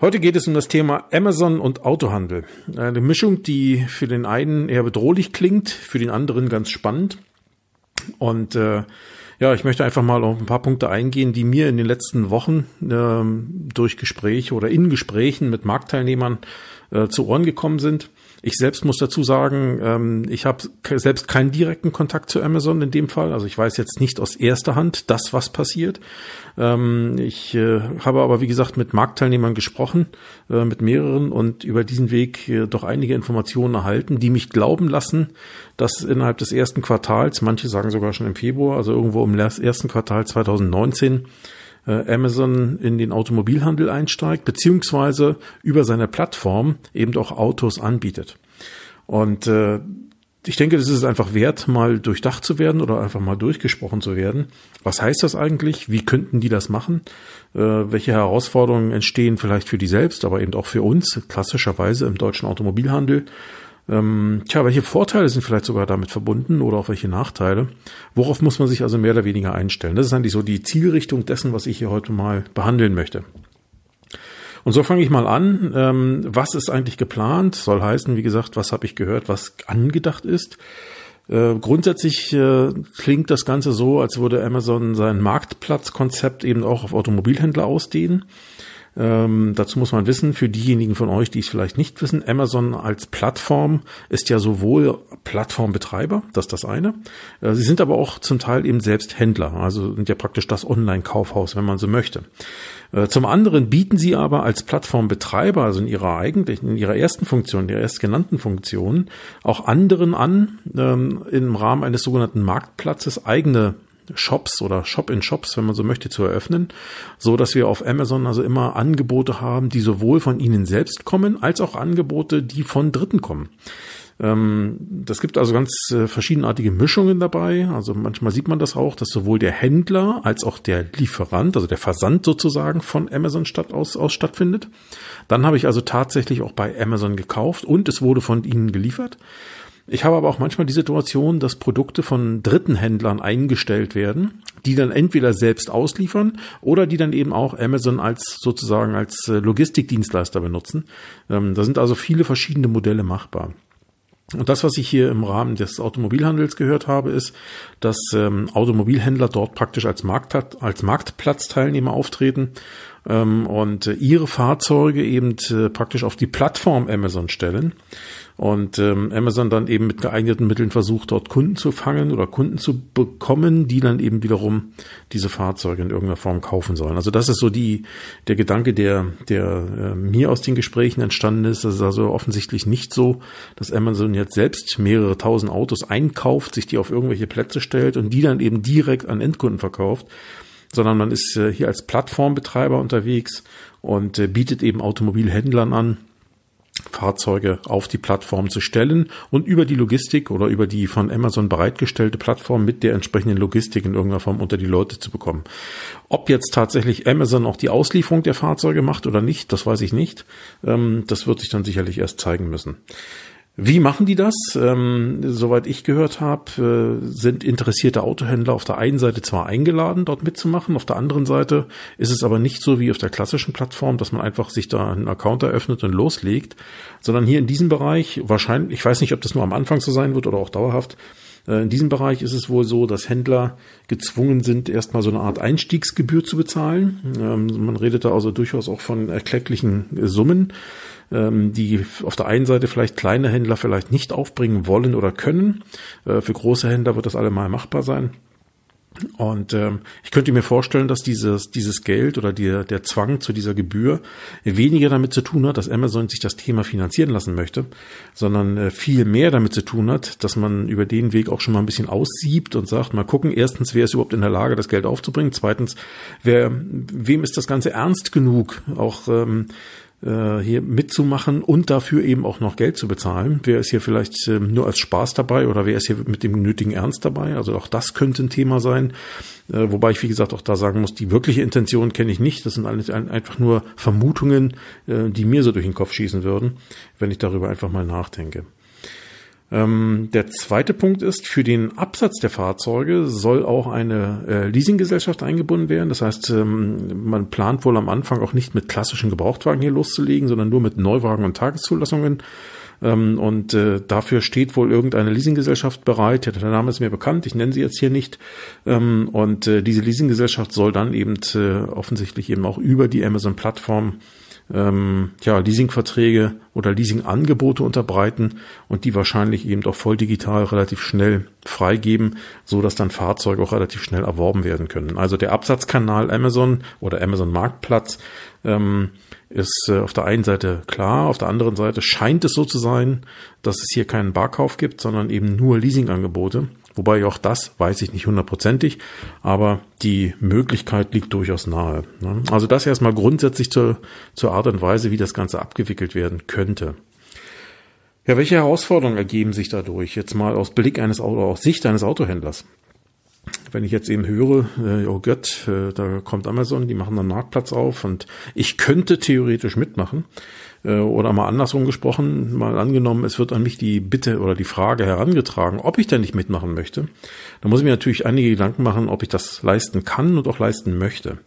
Heute geht es um das Thema Amazon und Autohandel. Eine Mischung, die für den einen eher bedrohlich klingt, für den anderen ganz spannend. Und äh, ja, ich möchte einfach mal auf ein paar Punkte eingehen, die mir in den letzten Wochen äh, durch Gespräche oder in Gesprächen mit Marktteilnehmern äh, zu Ohren gekommen sind. Ich selbst muss dazu sagen, ähm, ich habe selbst keinen direkten Kontakt zu Amazon in dem Fall. Also ich weiß jetzt nicht aus erster Hand das, was passiert. Ähm, ich äh, habe aber, wie gesagt, mit Marktteilnehmern gesprochen, äh, mit mehreren und über diesen Weg äh, doch einige Informationen erhalten, die mich glauben lassen, dass innerhalb des ersten Quartals, manche sagen sogar schon im Februar, also irgendwo im ersten Quartal 2019, äh, Amazon in den Automobilhandel einsteigt, beziehungsweise über seine Plattform eben auch Autos anbietet. Und äh, ich denke, das ist einfach wert, mal durchdacht zu werden oder einfach mal durchgesprochen zu werden. Was heißt das eigentlich? Wie könnten die das machen? Äh, welche Herausforderungen entstehen vielleicht für die selbst, aber eben auch für uns, klassischerweise im deutschen Automobilhandel? Ähm, tja, welche Vorteile sind vielleicht sogar damit verbunden oder auch welche Nachteile? Worauf muss man sich also mehr oder weniger einstellen? Das ist eigentlich so die Zielrichtung dessen, was ich hier heute mal behandeln möchte. Und so fange ich mal an. Ähm, was ist eigentlich geplant? Soll heißen, wie gesagt, was habe ich gehört, was angedacht ist? Äh, grundsätzlich äh, klingt das Ganze so, als würde Amazon sein Marktplatzkonzept eben auch auf Automobilhändler ausdehnen. Ähm, dazu muss man wissen, für diejenigen von euch, die es vielleicht nicht wissen, Amazon als Plattform ist ja sowohl Plattformbetreiber, das ist das eine. Äh, sie sind aber auch zum Teil eben selbst Händler, also sind ja praktisch das Online-Kaufhaus, wenn man so möchte. Äh, zum anderen bieten sie aber als Plattformbetreiber, also in ihrer eigentlichen, in ihrer ersten Funktion, der erstgenannten Funktion, auch anderen an, ähm, im Rahmen eines sogenannten Marktplatzes eigene Shops oder Shop-in-Shops, wenn man so möchte, zu eröffnen, so dass wir auf Amazon also immer Angebote haben, die sowohl von Ihnen selbst kommen, als auch Angebote, die von Dritten kommen. Ähm, das gibt also ganz äh, verschiedenartige Mischungen dabei. Also manchmal sieht man das auch, dass sowohl der Händler als auch der Lieferant, also der Versand sozusagen von Amazon statt aus, aus stattfindet. Dann habe ich also tatsächlich auch bei Amazon gekauft und es wurde von ihnen geliefert. Ich habe aber auch manchmal die Situation, dass Produkte von dritten Händlern eingestellt werden, die dann entweder selbst ausliefern oder die dann eben auch Amazon als sozusagen als äh, Logistikdienstleister benutzen. Ähm, da sind also viele verschiedene Modelle machbar. Und das, was ich hier im Rahmen des Automobilhandels gehört habe, ist, dass ähm, Automobilhändler dort praktisch als, Markt, als Marktplatzteilnehmer auftreten ähm, und äh, ihre Fahrzeuge eben äh, praktisch auf die Plattform Amazon stellen und ähm, Amazon dann eben mit geeigneten Mitteln versucht, dort Kunden zu fangen oder Kunden zu bekommen, die dann eben wiederum diese Fahrzeuge in irgendeiner Form kaufen sollen. Also das ist so die der Gedanke, der der äh, mir aus den Gesprächen entstanden ist. Das ist also offensichtlich nicht so, dass Amazon jetzt selbst mehrere tausend Autos einkauft, sich die auf irgendwelche Plätze stellt und die dann eben direkt an Endkunden verkauft, sondern man ist äh, hier als Plattformbetreiber unterwegs und äh, bietet eben Automobilhändlern an, Fahrzeuge auf die Plattform zu stellen und über die Logistik oder über die von Amazon bereitgestellte Plattform mit der entsprechenden Logistik in irgendeiner Form unter die Leute zu bekommen. Ob jetzt tatsächlich Amazon auch die Auslieferung der Fahrzeuge macht oder nicht, das weiß ich nicht. Ähm, das wird sich dann sicherlich erst zeigen müssen. Wie machen die das? Ähm, soweit ich gehört habe, äh, sind interessierte Autohändler auf der einen Seite zwar eingeladen, dort mitzumachen, auf der anderen Seite ist es aber nicht so wie auf der klassischen Plattform, dass man einfach sich da einen Account eröffnet und loslegt, sondern hier in diesem Bereich wahrscheinlich, ich weiß nicht, ob das nur am Anfang so sein wird oder auch dauerhaft, äh, in diesem Bereich ist es wohl so, dass Händler gezwungen sind, erstmal so eine Art Einstiegsgebühr zu bezahlen. Ähm, man redet da also durchaus auch von erklecklichen Summen ähm, die auf der einen Seite vielleicht kleine Händler vielleicht nicht aufbringen wollen oder können. Äh, für große Händler wird das allemal machbar sein. Und ähm, ich könnte mir vorstellen, dass dieses, dieses Geld oder die, der Zwang zu dieser Gebühr weniger damit zu tun hat, dass Amazon sich das Thema finanzieren lassen möchte, sondern äh, viel mehr damit zu tun hat, dass man über den Weg auch schon mal ein bisschen aussiebt und sagt, mal gucken, erstens, wer ist überhaupt in der Lage, das Geld aufzubringen, zweitens, wer, wem ist das Ganze ernst genug, auch ähm, äh, hier mitzumachen und dafür eben auch noch Geld zu bezahlen. Wer ist hier vielleicht äh, nur als Spaß dabei oder wer ist hier mit dem nötigen Ernst dabei? Also auch das könnte ein Thema sein. Äh, wobei ich, wie gesagt, auch da sagen muss, die wirkliche Intention kenne ich nicht. Das sind alles einfach nur Vermutungen, äh, die mir so durch den Kopf schießen würden, wenn ich darüber einfach mal nachdenke. Ähm, der zweite Punkt ist, für den Absatz der Fahrzeuge soll auch eine äh, Leasinggesellschaft eingebunden werden. Das heißt, ähm, man plant wohl am Anfang auch nicht mit klassischen Gebrauchtwagen hier loszulegen, sondern nur mit Neuwagen und Tageszulassungen. Ähm, und äh, dafür steht wohl irgendeine Leasinggesellschaft bereit. Der Name ist mir bekannt, ich nenne sie jetzt hier nicht. Ähm, und äh, diese Leasinggesellschaft soll dann eben äh, offensichtlich eben auch über die Amazon-Plattform ähm, ja, Leasingverträge oder Leasingangebote unterbreiten und die wahrscheinlich eben auch voll digital relativ schnell freigeben, so dass dann Fahrzeuge auch relativ schnell erworben werden können. Also der Absatzkanal Amazon oder Amazon Marktplatz ähm, ist äh, auf der einen Seite klar, auf der anderen Seite scheint es so zu sein, dass es hier keinen Barkauf gibt, sondern eben nur Leasingangebote. Wobei auch das weiß ich nicht hundertprozentig, aber die Möglichkeit liegt durchaus nahe. Ne? Also das erstmal grundsätzlich zur, zur Art und Weise, wie das Ganze abgewickelt werden könnte. Ja, welche Herausforderungen ergeben sich dadurch? Jetzt mal aus Blick eines Auto, aus Sicht eines Autohändlers. Wenn ich jetzt eben höre, äh, oh Gott, äh, da kommt Amazon, die machen einen Marktplatz auf und ich könnte theoretisch mitmachen, oder mal andersrum gesprochen, mal angenommen, es wird an mich die Bitte oder die Frage herangetragen, ob ich denn nicht mitmachen möchte, dann muss ich mir natürlich einige Gedanken machen, ob ich das leisten kann und auch leisten möchte.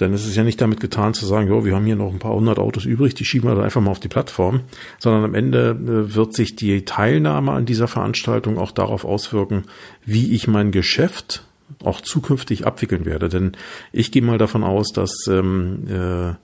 Denn es ist ja nicht damit getan zu sagen, jo, wir haben hier noch ein paar hundert Autos übrig, die schieben wir dann einfach mal auf die Plattform, sondern am Ende äh, wird sich die Teilnahme an dieser Veranstaltung auch darauf auswirken, wie ich mein Geschäft auch zukünftig abwickeln werde. Denn ich gehe mal davon aus, dass ähm, äh,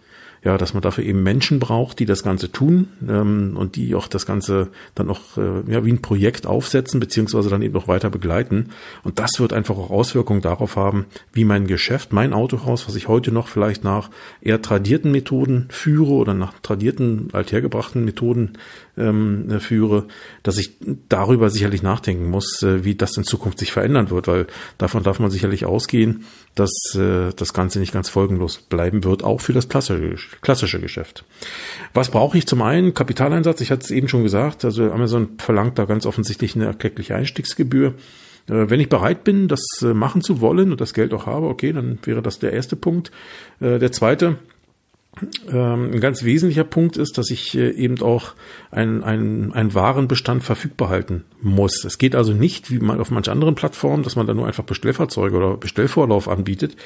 ja, dass man dafür eben Menschen braucht, die das Ganze tun ähm, und die auch das Ganze dann auch äh, ja, wie ein Projekt aufsetzen, beziehungsweise dann eben auch weiter begleiten. Und das wird einfach auch Auswirkungen darauf haben, wie mein Geschäft, mein Autohaus, was ich heute noch vielleicht nach eher tradierten Methoden führe oder nach tradierten, althergebrachten Methoden ähm, führe, dass ich darüber sicherlich nachdenken muss, äh, wie das in Zukunft sich verändern wird, weil davon darf man sicherlich ausgehen, dass äh, das Ganze nicht ganz folgenlos bleiben wird, auch für das klassische, klassische Geschäft. Was brauche ich zum einen? Kapitaleinsatz, ich hatte es eben schon gesagt, also Amazon verlangt da ganz offensichtlich eine erkleckliche Einstiegsgebühr. Äh, wenn ich bereit bin, das äh, machen zu wollen und das Geld auch habe, okay, dann wäre das der erste Punkt. Äh, der zweite, ähm, ein ganz wesentlicher Punkt ist, dass ich eben auch einen, einen, einen Warenbestand verfügbar halten muss. Es geht also nicht, wie man auf manch anderen Plattformen, dass man da nur einfach Bestellfahrzeuge oder Bestellvorlauf anbietet,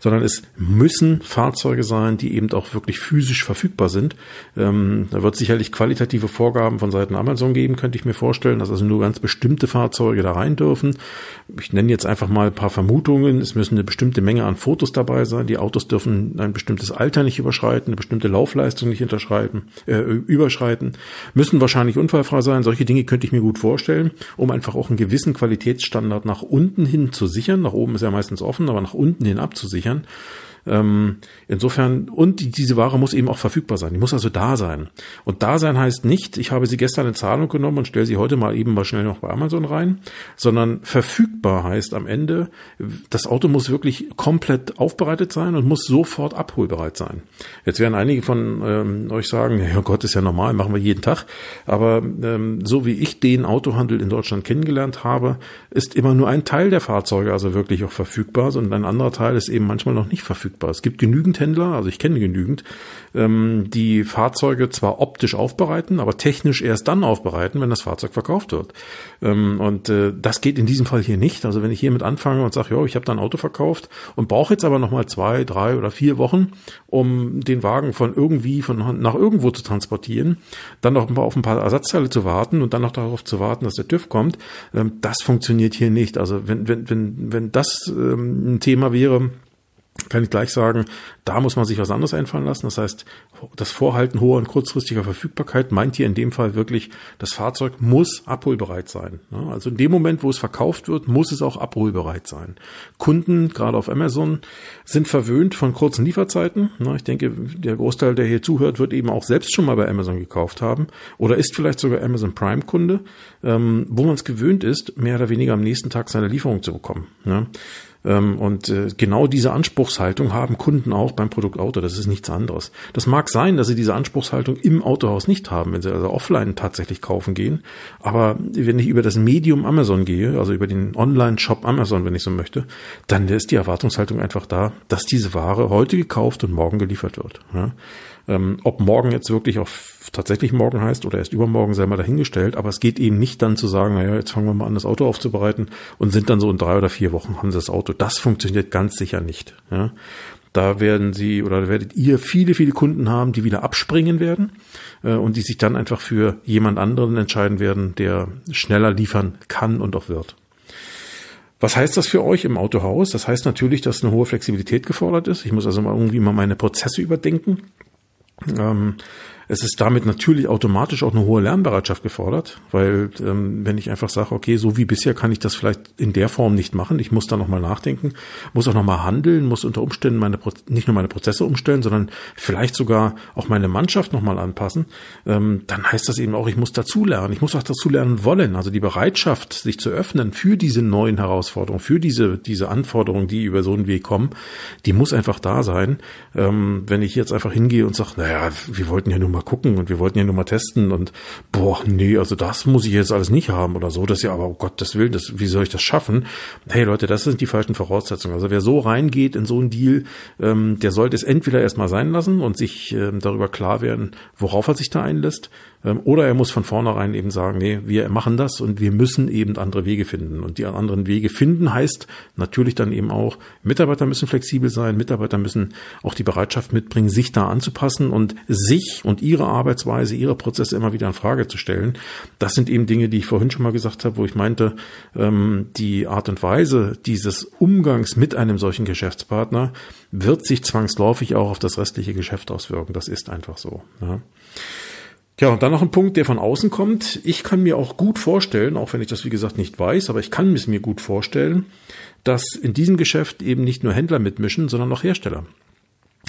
sondern es müssen Fahrzeuge sein, die eben auch wirklich physisch verfügbar sind. Ähm, da wird sicherlich qualitative Vorgaben von Seiten Amazon geben, könnte ich mir vorstellen, dass also nur ganz bestimmte Fahrzeuge da rein dürfen. Ich nenne jetzt einfach mal ein paar Vermutungen. Es müssen eine bestimmte Menge an Fotos dabei sein. Die Autos dürfen ein bestimmtes Alter nicht überschreiten, eine bestimmte Laufleistung nicht unterschreiten, äh, überschreiten müssen wahrscheinlich unfallfrei sein. Solche Dinge könnte ich mir gut vorstellen, um einfach auch einen gewissen Qualitätsstandard nach unten hin zu sichern. Nach oben ist ja meistens offen, aber nach unten hin abzusichern. Ähm, insofern, und die, diese Ware muss eben auch verfügbar sein. Die muss also da sein. Und da sein heißt nicht, ich habe sie gestern in Zahlung genommen und stelle sie heute mal eben mal schnell noch bei Amazon rein, sondern verfügbar heißt am Ende, das Auto muss wirklich komplett aufbereitet sein und muss sofort abholbereit sein. Jetzt werden einige von ähm, euch sagen, ja Gott, ist ja normal, machen wir jeden Tag. Aber ähm, so wie ich den Autohandel in Deutschland kennengelernt habe, ist immer nur ein Teil der Fahrzeuge also wirklich auch verfügbar, sondern ein anderer Teil ist eben manchmal noch nicht verfügbar verfügbar. Es gibt genügend Händler, also ich kenne genügend, ähm, die Fahrzeuge zwar optisch aufbereiten, aber technisch erst dann aufbereiten, wenn das Fahrzeug verkauft wird. Ähm, und äh, das geht in diesem Fall hier nicht. Also wenn ich hiermit anfange und sage, ja, ich habe da ein Auto verkauft und brauche jetzt aber nochmal zwei, drei oder vier Wochen, um den Wagen von irgendwie von nach irgendwo zu transportieren, dann noch auf ein paar Ersatzteile zu warten und dann noch darauf zu warten, dass der TÜV kommt, ähm, das funktioniert hier nicht. Also wenn, wenn, wenn, wenn das ähm, ein Thema wäre, kann ich gleich sagen, da muss man sich was anderes einfallen lassen. Das heißt, das Vorhalten hoher und kurzfristiger Verfügbarkeit meint hier in dem Fall wirklich, das Fahrzeug muss abholbereit sein. Also in dem Moment, wo es verkauft wird, muss es auch abholbereit sein. Kunden, gerade auf Amazon, sind verwöhnt von kurzen Lieferzeiten. Ich denke, der Großteil, der hier zuhört, wird eben auch selbst schon mal bei Amazon gekauft haben oder ist vielleicht sogar Amazon Prime Kunde, ähm, wo man es gewöhnt ist, mehr oder weniger am nächsten Tag seine Lieferung zu bekommen. Ähm, und äh, genau diese Anspruchshaltung haben Kunden auch beim Produkt Auto. Das ist nichts anderes. Das mag sein, dass sie diese Anspruchshaltung im Autohaus nicht haben, wenn sie also offline tatsächlich kaufen gehen. Aber wenn ich über das Medium Amazon gehe, also über den Online-Shop Amazon, wenn ich so möchte, dann ist die Erwartungshaltung einfach da, dass diese Ware heute gekauft und morgen geliefert wird. Ähm, ob morgen jetzt wirklich auch tatsächlich morgen heißt oder erst übermorgen, sei mal dahingestellt. Aber es geht eben nicht dann zu sagen, naja, jetzt fangen wir mal an, das Auto aufzubereiten und sind dann so in drei oder vier Wochen haben sie das Auto. Das funktioniert ganz sicher nicht. Ja. Da werden Sie oder werdet ihr viele, viele Kunden haben, die wieder abspringen werden äh, und die sich dann einfach für jemand anderen entscheiden werden, der schneller liefern kann und auch wird. Was heißt das für euch im Autohaus? Das heißt natürlich, dass eine hohe Flexibilität gefordert ist. Ich muss also mal irgendwie mal meine Prozesse überdenken. Ähm, es ist damit natürlich automatisch auch eine hohe Lernbereitschaft gefordert, weil ähm, wenn ich einfach sage, okay, so wie bisher kann ich das vielleicht in der Form nicht machen, ich muss da nochmal nachdenken, muss auch nochmal handeln, muss unter Umständen meine nicht nur meine Prozesse umstellen, sondern vielleicht sogar auch meine Mannschaft nochmal anpassen, ähm, dann heißt das eben auch, ich muss dazulernen, ich muss auch dazulernen wollen, also die Bereitschaft, sich zu öffnen für diese neuen Herausforderungen, für diese, diese Anforderungen, die über so einen Weg kommen, die muss einfach da sein. Ähm, wenn ich jetzt einfach hingehe und sage, naja, wir wollten ja nur mal gucken und wir wollten ja nur mal testen und boah, nee, also das muss ich jetzt alles nicht haben oder so. Das ja aber, oh Gottes Willen, das, wie soll ich das schaffen? Hey Leute, das sind die falschen Voraussetzungen. Also wer so reingeht in so einen Deal, ähm, der sollte es entweder erstmal sein lassen und sich ähm, darüber klar werden, worauf er sich da einlässt, oder er muss von vornherein eben sagen, nee, wir machen das und wir müssen eben andere Wege finden. Und die anderen Wege finden heißt natürlich dann eben auch, Mitarbeiter müssen flexibel sein, Mitarbeiter müssen auch die Bereitschaft mitbringen, sich da anzupassen und sich und ihre Arbeitsweise, ihre Prozesse immer wieder in Frage zu stellen. Das sind eben Dinge, die ich vorhin schon mal gesagt habe, wo ich meinte, ähm, die Art und Weise dieses Umgangs mit einem solchen Geschäftspartner wird sich zwangsläufig auch auf das restliche Geschäft auswirken. Das ist einfach so. Ja. Ja, und dann noch ein Punkt, der von außen kommt. Ich kann mir auch gut vorstellen, auch wenn ich das wie gesagt nicht weiß, aber ich kann es mir gut vorstellen, dass in diesem Geschäft eben nicht nur Händler mitmischen, sondern auch Hersteller.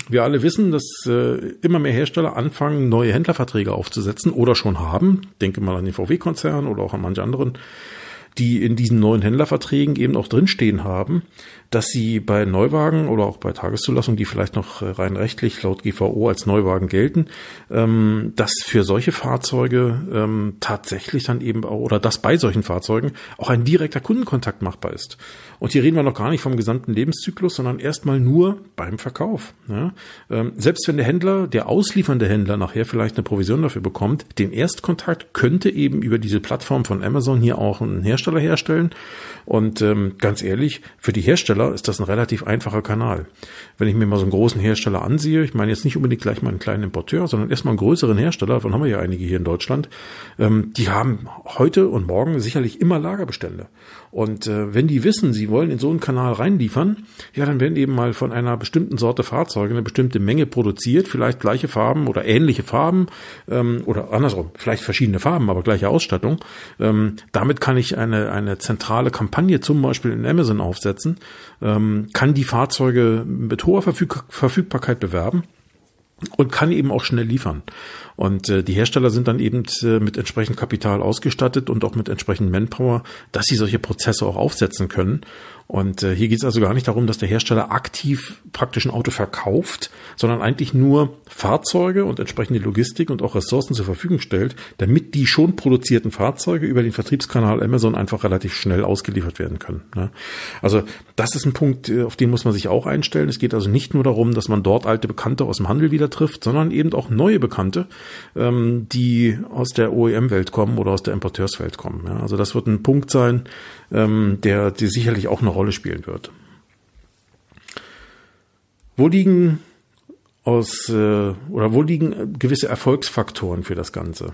Wir alle wissen, dass äh, immer mehr Hersteller anfangen, neue Händlerverträge aufzusetzen oder schon haben. Denke mal an den VW-Konzern oder auch an manche anderen, die in diesen neuen Händlerverträgen eben auch drinstehen haben, dass sie bei Neuwagen oder auch bei Tageszulassungen, die vielleicht noch äh, rein rechtlich laut GVO als Neuwagen gelten, ähm, dass für solche Fahrzeuge ähm, tatsächlich dann eben auch, oder dass bei solchen Fahrzeugen auch ein direkter Kundenkontakt machbar ist. Und hier reden wir noch gar nicht vom gesamten Lebenszyklus, sondern erstmal nur beim Verkauf. Ja? Ähm, selbst wenn der Händler, der ausliefernde Händler nachher vielleicht eine Provision dafür bekommt, den Erstkontakt könnte eben über diese Plattform von Amazon hier auch ein Hersteller herstellen. Und ganz ehrlich, für die Hersteller ist das ein relativ einfacher Kanal. Wenn ich mir mal so einen großen Hersteller ansehe, ich meine jetzt nicht unbedingt gleich mal einen kleinen Importeur, sondern erstmal einen größeren Hersteller, davon haben wir ja einige hier in Deutschland, ähm, die haben heute und morgen sicherlich immer Lagerbestände. Und äh, wenn die wissen, sie wollen in so einen Kanal reinliefern, ja, dann werden eben mal von einer bestimmten Sorte Fahrzeuge eine bestimmte Menge produziert, vielleicht gleiche Farben oder ähnliche Farben ähm, oder andersrum, vielleicht verschiedene Farben, aber gleiche Ausstattung. Ähm, damit kann ich eine, eine zentrale Kampagne zum Beispiel in Amazon aufsetzen, ähm, kann die Fahrzeuge mit hoher Verfüg Verfügbarkeit bewerben und kann eben auch schnell liefern. Und äh, die Hersteller sind dann eben äh, mit entsprechend Kapital ausgestattet und auch mit entsprechend Manpower, dass sie solche Prozesse auch aufsetzen können. Und äh, hier geht es also gar nicht darum, dass der Hersteller aktiv praktisch ein Auto verkauft, sondern eigentlich nur Fahrzeuge und entsprechende Logistik und auch Ressourcen zur Verfügung stellt, damit die schon produzierten Fahrzeuge über den Vertriebskanal Amazon einfach relativ schnell ausgeliefert werden können. Ne? Also das ist ein Punkt, äh, auf den muss man sich auch einstellen. Es geht also nicht nur darum, dass man dort alte Bekannte aus dem Handel wieder trifft, sondern eben auch neue Bekannte, ähm, die aus der OEM-Welt kommen oder aus der Importeurswelt kommen. Ja? Also das wird ein Punkt sein, ähm, der, der sicherlich auch eine Rolle spielen wird. Wo liegen aus äh, oder wo liegen gewisse Erfolgsfaktoren für das Ganze?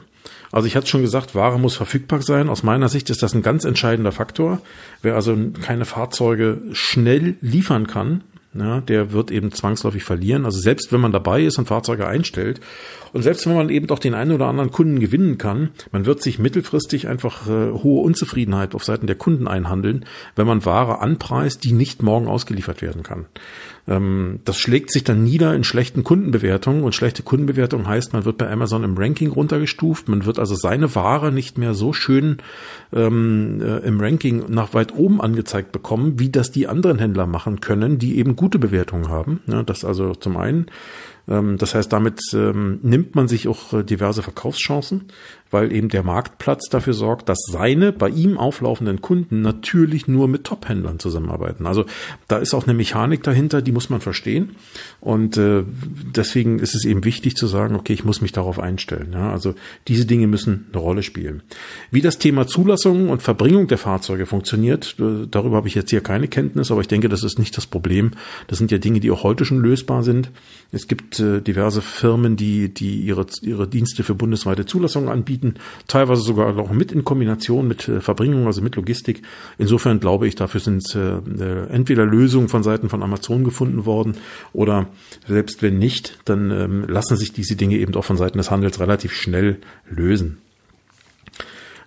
Also ich hatte schon gesagt, Ware muss verfügbar sein. Aus meiner Sicht ist das ein ganz entscheidender Faktor. Wer also keine Fahrzeuge schnell liefern kann, ja, der wird eben zwangsläufig verlieren. Also selbst wenn man dabei ist und Fahrzeuge einstellt und selbst wenn man eben doch den einen oder anderen Kunden gewinnen kann, man wird sich mittelfristig einfach äh, hohe Unzufriedenheit auf Seiten der Kunden einhandeln, wenn man Ware anpreist, die nicht morgen ausgeliefert werden kann. Ähm, das schlägt sich dann nieder in schlechten Kundenbewertungen und schlechte Kundenbewertung heißt, man wird bei Amazon im Ranking runtergestuft, man wird also seine Ware nicht mehr so schön ähm, äh, im Ranking nach weit oben angezeigt bekommen, wie das die anderen Händler machen können, die eben gute Bewertungen haben. Ja, das also zum einen. Ähm, das heißt, damit ähm, nimmt man sich auch äh, diverse Verkaufschancen, weil eben der Marktplatz dafür sorgt, dass seine bei ihm auflaufenden Kunden natürlich nur mit Top-Händlern zusammenarbeiten. Also da ist auch eine Mechanik dahinter, die muss man verstehen. Und äh, deswegen ist es eben wichtig zu sagen, okay, ich muss mich darauf einstellen. Ja? Also diese Dinge müssen eine Rolle spielen. Wie das Thema Zulassung und Verbringung der Fahrzeuge funktioniert, äh, darüber habe ich jetzt hier keine Kenntnis, aber ich denke, das ist nicht das Problem. Das sind ja Dinge, die auch heute schon lösbar sind. Es gibt äh, diverse Firmen, die, die ihre, ihre Dienste für bundesweite Zulassungen anbieten, teilweise sogar auch mit in Kombination mit äh, Verbringung, also mit Logistik. Insofern glaube ich, dafür sind äh, äh, entweder Lösungen von Seiten von Amazon gefunden worden oder selbst wenn nicht, dann ähm, lassen sich diese Dinge eben auch von Seiten des Handels relativ schnell lösen.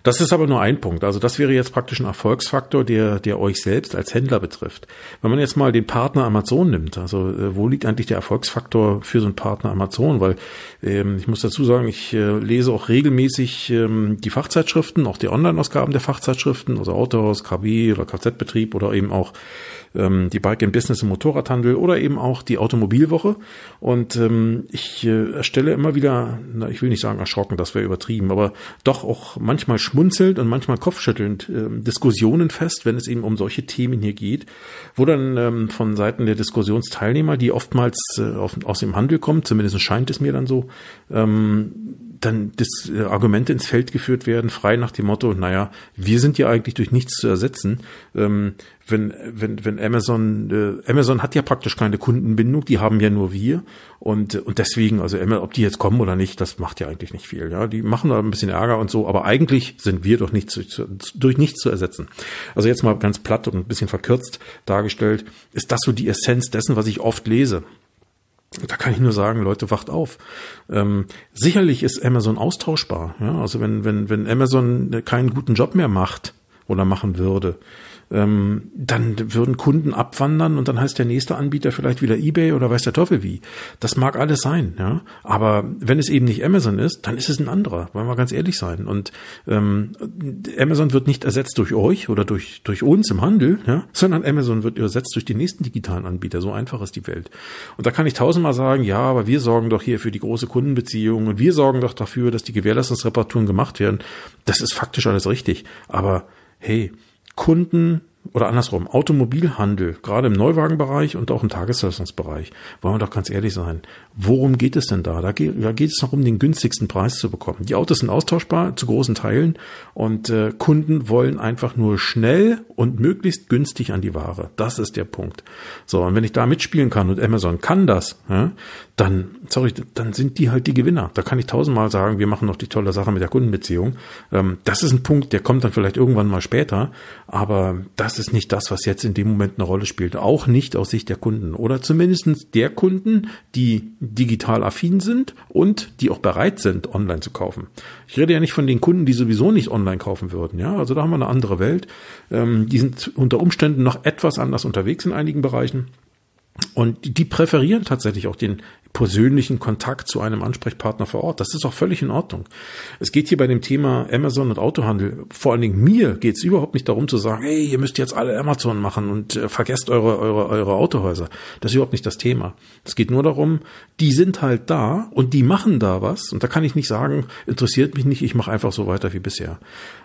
Das ist aber nur ein Punkt. Also das wäre jetzt praktisch ein Erfolgsfaktor, der, der euch selbst als Händler betrifft. Wenn man jetzt mal den Partner Amazon nimmt, also äh, wo liegt eigentlich der Erfolgsfaktor für so einen Partner Amazon? Weil ähm, ich muss dazu sagen, ich äh, lese auch regelmäßig ähm, die Fachzeitschriften, auch die Online-Ausgaben der Fachzeitschriften, also Autohaus, KB oder Kfz-Betrieb oder eben auch ähm, die Bike in Business im Motorradhandel oder eben auch die Automobilwoche. Und ähm, ich äh, erstelle immer wieder, na, ich will nicht sagen erschrocken, das wäre übertrieben, aber doch auch manchmal schmunzelnd und manchmal kopfschüttelnd äh, Diskussionen fest, wenn es eben um solche Themen hier geht, wo dann ähm, von Seiten der Diskussionsteilnehmer, die oftmals äh, auf, aus dem Handel kommen, zumindest scheint es mir dann so, ähm, dann das äh, Argumente ins Feld geführt werden, frei nach dem Motto, naja, wir sind ja eigentlich durch nichts zu ersetzen. Ähm, wenn, wenn, wenn Amazon, äh, Amazon hat ja praktisch keine Kundenbindung, die haben ja nur wir. Und, und deswegen, also ob die jetzt kommen oder nicht, das macht ja eigentlich nicht viel. Ja, die machen da ein bisschen Ärger und so, aber eigentlich sind wir doch nicht zu, durch nichts zu ersetzen. Also jetzt mal ganz platt und ein bisschen verkürzt dargestellt, ist das so die Essenz dessen, was ich oft lese. Da kann ich nur sagen, Leute, wacht auf. Ähm, sicherlich ist Amazon austauschbar. Ja? Also wenn, wenn, wenn Amazon keinen guten Job mehr macht oder machen würde, ähm, dann würden Kunden abwandern und dann heißt der nächste Anbieter vielleicht wieder eBay oder weiß der Teufel wie. Das mag alles sein, ja. Aber wenn es eben nicht Amazon ist, dann ist es ein anderer, wollen wir ganz ehrlich sein. Und ähm, Amazon wird nicht ersetzt durch euch oder durch, durch uns im Handel, ja, sondern Amazon wird ersetzt durch die nächsten digitalen Anbieter. So einfach ist die Welt. Und da kann ich tausendmal sagen, ja, aber wir sorgen doch hier für die große Kundenbeziehung und wir sorgen doch dafür, dass die Gewährleistungsreparaturen gemacht werden. Das ist faktisch alles richtig. Aber hey, Kunden oder andersrum, Automobilhandel, gerade im Neuwagenbereich und auch im Tagesleistungsbereich, wollen wir doch ganz ehrlich sein. Worum geht es denn da? Da geht, es noch um den günstigsten Preis zu bekommen. Die Autos sind austauschbar zu großen Teilen und äh, Kunden wollen einfach nur schnell und möglichst günstig an die Ware. Das ist der Punkt. So, und wenn ich da mitspielen kann und Amazon kann das, ja, dann, sorry, dann sind die halt die Gewinner. Da kann ich tausendmal sagen, wir machen noch die tolle Sache mit der Kundenbeziehung. Ähm, das ist ein Punkt, der kommt dann vielleicht irgendwann mal später, aber das ist nicht das, was jetzt in dem Moment eine Rolle spielt. Auch nicht aus Sicht der Kunden oder zumindestens der Kunden, die digital affin sind und die auch bereit sind, online zu kaufen. Ich rede ja nicht von den Kunden, die sowieso nicht online kaufen würden. Ja, also da haben wir eine andere Welt. Ähm, die sind unter Umständen noch etwas anders unterwegs in einigen Bereichen. Und die präferieren tatsächlich auch den persönlichen Kontakt zu einem Ansprechpartner vor Ort. Das ist auch völlig in Ordnung. Es geht hier bei dem Thema Amazon und Autohandel, vor allen Dingen mir geht es überhaupt nicht darum zu sagen, hey, ihr müsst jetzt alle Amazon machen und äh, vergesst eure, eure, eure Autohäuser. Das ist überhaupt nicht das Thema. Es geht nur darum, die sind halt da und die machen da was. Und da kann ich nicht sagen, interessiert mich nicht, ich mache einfach so weiter wie bisher.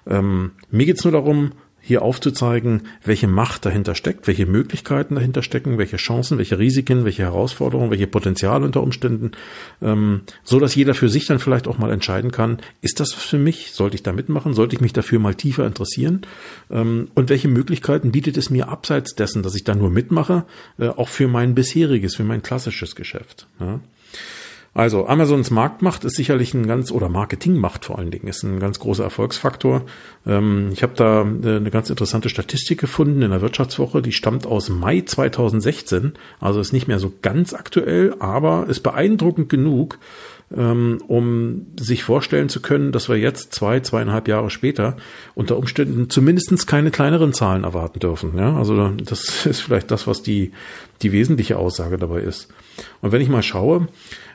Ähm, mir geht's nur darum, hier aufzuzeigen, welche Macht dahinter steckt, welche Möglichkeiten dahinter stecken, welche Chancen, welche Risiken, welche Herausforderungen, welche Potenziale unter Umständen, ähm, so dass jeder für sich dann vielleicht auch mal entscheiden kann, ist das für mich, sollte ich da mitmachen, sollte ich mich dafür mal tiefer interessieren ähm, und welche Möglichkeiten bietet es mir abseits dessen, dass ich da nur mitmache, äh, auch für mein bisheriges, für mein klassisches Geschäft. Ja? Also Amazons Marktmacht ist sicherlich ein ganz, oder Marketingmacht vor allen Dingen, ist ein ganz großer Erfolgsfaktor. Ähm, ich habe da äh, eine ganz interessante Statistik gefunden in der Wirtschaftswoche, die stammt aus Mai 2016, also ist nicht mehr so ganz aktuell, aber ist beeindruckend genug, um sich vorstellen zu können, dass wir jetzt zwei, zweieinhalb Jahre später unter Umständen zumindestens keine kleineren Zahlen erwarten dürfen. Ja, also das ist vielleicht das, was die, die wesentliche Aussage dabei ist. Und wenn ich mal schaue,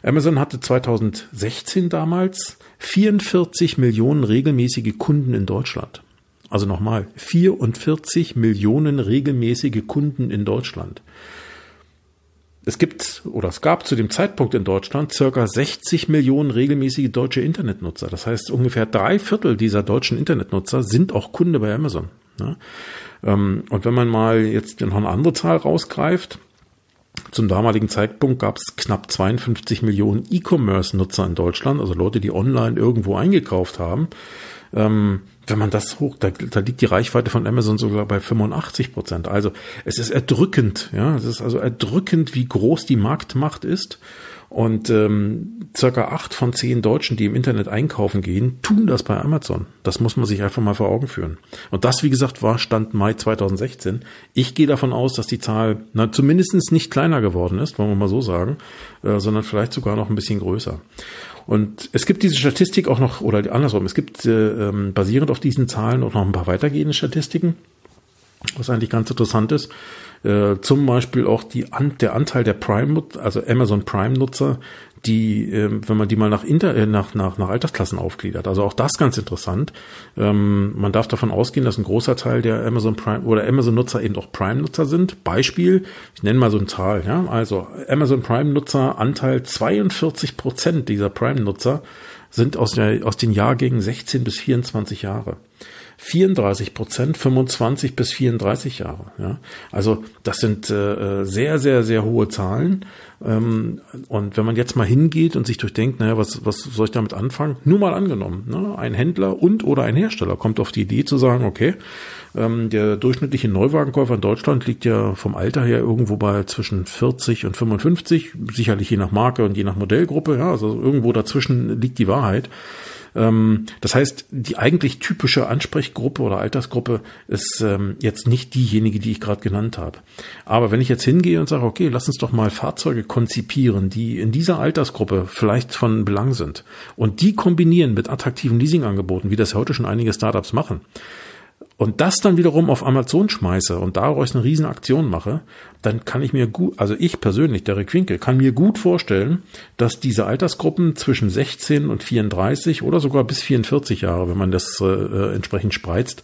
Amazon hatte 2016 damals 44 Millionen regelmäßige Kunden in Deutschland. Also nochmal, 44 Millionen regelmäßige Kunden in Deutschland. Es gibt oder es gab zu dem Zeitpunkt in Deutschland circa 60 Millionen regelmäßige deutsche Internetnutzer. Das heißt, ungefähr drei Viertel dieser deutschen Internetnutzer sind auch Kunde bei Amazon. Ähm, und wenn man mal jetzt noch eine andere Zahl rausgreift, zum damaligen Zeitpunkt gab es knapp 52 Millionen E-Commerce-Nutzer in Deutschland, also Leute, die online irgendwo eingekauft haben. Ähm, wenn man das hoch, da, da liegt die Reichweite von Amazon sogar bei 85 Prozent. Also es ist erdrückend, ja, es ist also erdrückend, wie groß die Marktmacht ist. Und ähm, circa acht von zehn Deutschen, die im Internet einkaufen gehen, tun das bei Amazon. Das muss man sich einfach mal vor Augen führen. Und das, wie gesagt, war Stand Mai 2016. Ich gehe davon aus, dass die Zahl na, zumindest nicht kleiner geworden ist, wollen wir mal so sagen, äh, sondern vielleicht sogar noch ein bisschen größer. Und es gibt diese Statistik auch noch, oder andersrum, es gibt äh, ähm, basierend auf diesen Zahlen auch noch ein paar weitergehende Statistiken, was eigentlich ganz interessant ist. Äh, zum Beispiel auch die, an, der Anteil der Prime, also Amazon Prime-Nutzer, die, äh, wenn man die mal nach, Inter, äh, nach, nach, nach Altersklassen aufgliedert. Also auch das ganz interessant. Ähm, man darf davon ausgehen, dass ein großer Teil der Amazon Prime oder Amazon-Nutzer eben auch Prime-Nutzer sind. Beispiel, ich nenne mal so eine Zahl, ja. Also Amazon Prime-Nutzer, Anteil 42 Prozent dieser Prime-Nutzer sind aus, der, aus den Jahrgängen 16 bis 24 Jahre. 34 Prozent 25 bis 34 Jahre. Ja? Also das sind äh, sehr, sehr, sehr hohe Zahlen. Ähm, und wenn man jetzt mal hingeht und sich durchdenkt, naja, was, was soll ich damit anfangen? Nur mal angenommen, ne? ein Händler und oder ein Hersteller kommt auf die Idee zu sagen, okay, ähm, der durchschnittliche Neuwagenkäufer in Deutschland liegt ja vom Alter her irgendwo bei zwischen 40 und 55, sicherlich je nach Marke und je nach Modellgruppe, ja, also irgendwo dazwischen liegt die Wahrheit. Ähm, das heißt, die eigentlich typische Ansprechgruppe oder Altersgruppe ist ähm, jetzt nicht diejenige, die ich gerade genannt habe. Aber wenn ich jetzt hingehe und sage, okay, lass uns doch mal Fahrzeuge konzipieren, die in dieser Altersgruppe vielleicht von Belang sind und die kombinieren mit attraktiven Leasingangeboten, wie das heute schon einige Startups machen, und das dann wiederum auf Amazon schmeiße und daraus eine riesen Aktion mache, dann kann ich mir gut, also ich persönlich, Derek Winkel, kann mir gut vorstellen, dass diese Altersgruppen zwischen 16 und 34 oder sogar bis 44 Jahre, wenn man das äh, äh, entsprechend spreizt,